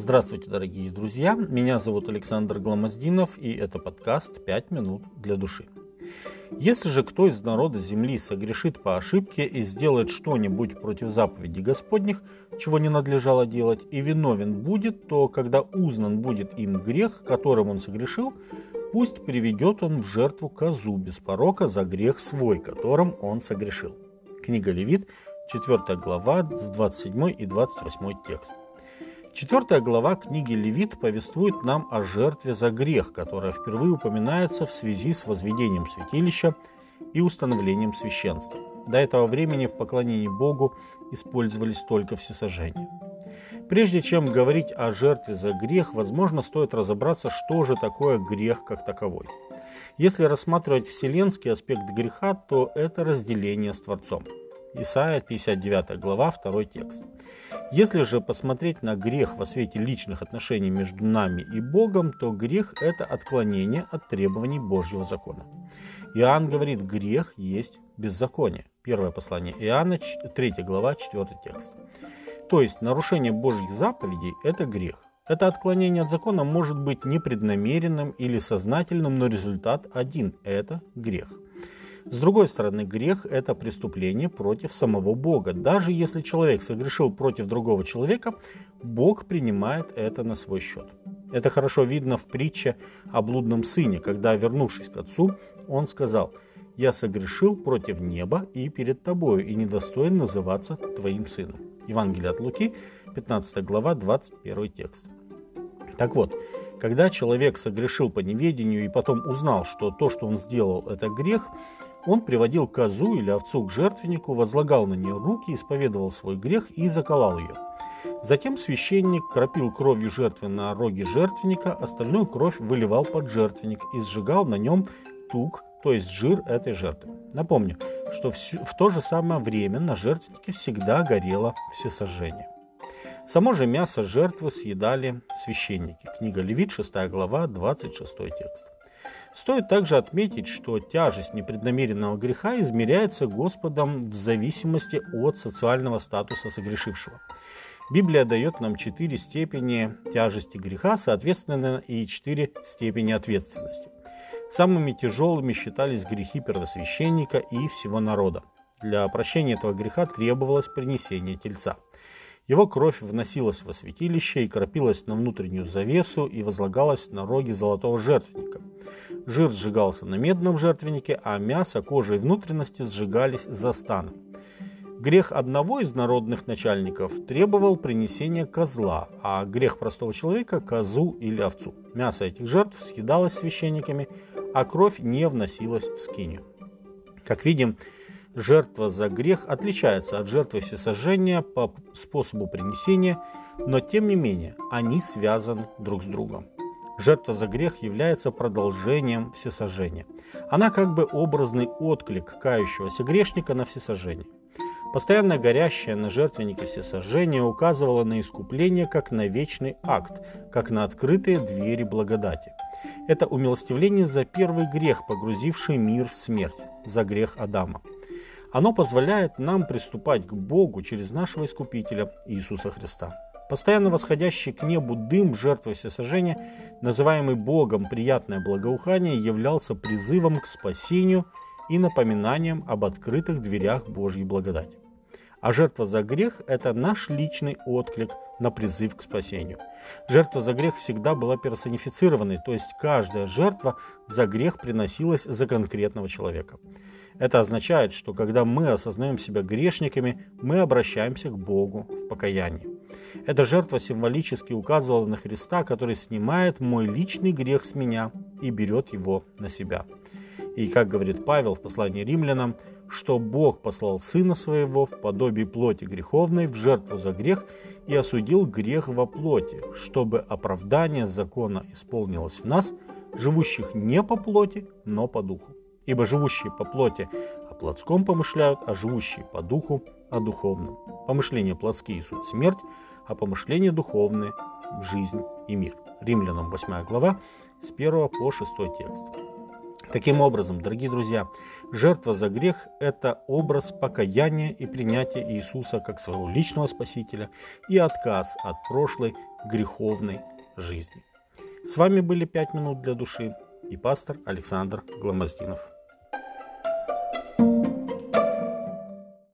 Здравствуйте, дорогие друзья. Меня зовут Александр Гламоздинов, и это подкаст «Пять минут для души». Если же кто из народа земли согрешит по ошибке и сделает что-нибудь против заповедей Господних, чего не надлежало делать, и виновен будет, то когда узнан будет им грех, которым он согрешил, пусть приведет он в жертву козу без порока за грех свой, которым он согрешил. Книга Левит, 4 глава, с 27 и 28 текст. Четвертая глава книги Левит повествует нам о жертве за грех, которая впервые упоминается в связи с возведением святилища и установлением священства. До этого времени в поклонении Богу использовались только всесожжения. Прежде чем говорить о жертве за грех, возможно, стоит разобраться, что же такое грех как таковой. Если рассматривать вселенский аспект греха, то это разделение с Творцом. Исайя 59 глава, 2 текст. Если же посмотреть на грех во свете личных отношений между нами и Богом, то грех – это отклонение от требований Божьего закона. Иоанн говорит, грех есть беззаконие. Первое послание Иоанна, 3 глава, 4 текст. То есть нарушение Божьих заповедей – это грех. Это отклонение от закона может быть непреднамеренным или сознательным, но результат один – это грех – с другой стороны, грех – это преступление против самого Бога. Даже если человек согрешил против другого человека, Бог принимает это на свой счет. Это хорошо видно в притче о блудном сыне, когда, вернувшись к отцу, он сказал «Я согрешил против неба и перед тобою, и недостоин называться твоим сыном». Евангелие от Луки, 15 глава, 21 текст. Так вот, когда человек согрешил по неведению и потом узнал, что то, что он сделал, это грех – он приводил козу или овцу к жертвеннику, возлагал на нее руки, исповедовал свой грех и заколал ее. Затем священник кропил кровью жертвы на роге жертвенника, остальную кровь выливал под жертвенник и сжигал на нем тук, то есть жир этой жертвы. Напомню, что в то же самое время на жертвеннике всегда горело всесожжение. Само же мясо жертвы съедали священники. Книга Левит, 6 глава, 26 текст. Стоит также отметить, что тяжесть непреднамеренного греха измеряется Господом в зависимости от социального статуса согрешившего. Библия дает нам четыре степени тяжести греха, соответственно, и четыре степени ответственности. Самыми тяжелыми считались грехи первосвященника и всего народа. Для прощения этого греха требовалось принесение тельца. Его кровь вносилась во святилище и кропилась на внутреннюю завесу и возлагалась на роги золотого жертвенника – Жир сжигался на медном жертвеннике, а мясо, кожа и внутренности сжигались за станом. Грех одного из народных начальников требовал принесения козла, а грех простого человека – козу или овцу. Мясо этих жертв съедалось священниками, а кровь не вносилась в скинию. Как видим, жертва за грех отличается от жертвы всесожжения по способу принесения, но тем не менее они связаны друг с другом. Жертва за грех является продолжением всесожжения. Она как бы образный отклик кающегося грешника на всесожжение. Постоянно горящее на жертвеннике всесожжение указывало на искупление как на вечный акт, как на открытые двери благодати. Это умилостивление за первый грех, погрузивший мир в смерть, за грех Адама. Оно позволяет нам приступать к Богу через нашего Искупителя Иисуса Христа. Постоянно восходящий к небу дым жертвы всесожжения, называемый Богом приятное благоухание, являлся призывом к спасению и напоминанием об открытых дверях Божьей благодати. А жертва за грех – это наш личный отклик на призыв к спасению. Жертва за грех всегда была персонифицированной, то есть каждая жертва за грех приносилась за конкретного человека. Это означает, что когда мы осознаем себя грешниками, мы обращаемся к Богу в покаянии. Эта жертва символически указывала на Христа, который снимает мой личный грех с меня и берет его на себя. И, как говорит Павел в послании римлянам, что Бог послал Сына Своего в подобии плоти греховной в жертву за грех и осудил грех во плоти, чтобы оправдание закона исполнилось в нас, живущих не по плоти, но по духу. Ибо живущие по плоти о плотском помышляют, а живущие по духу о духовном. Помышления плотские суть смерть, а помышления духовные – жизнь и мир. Римлянам 8 глава с 1 по 6 текст. Таким образом, дорогие друзья, жертва за грех – это образ покаяния и принятия Иисуса как своего личного Спасителя и отказ от прошлой греховной жизни. С вами были «Пять минут для души» и пастор Александр Гламоздинов.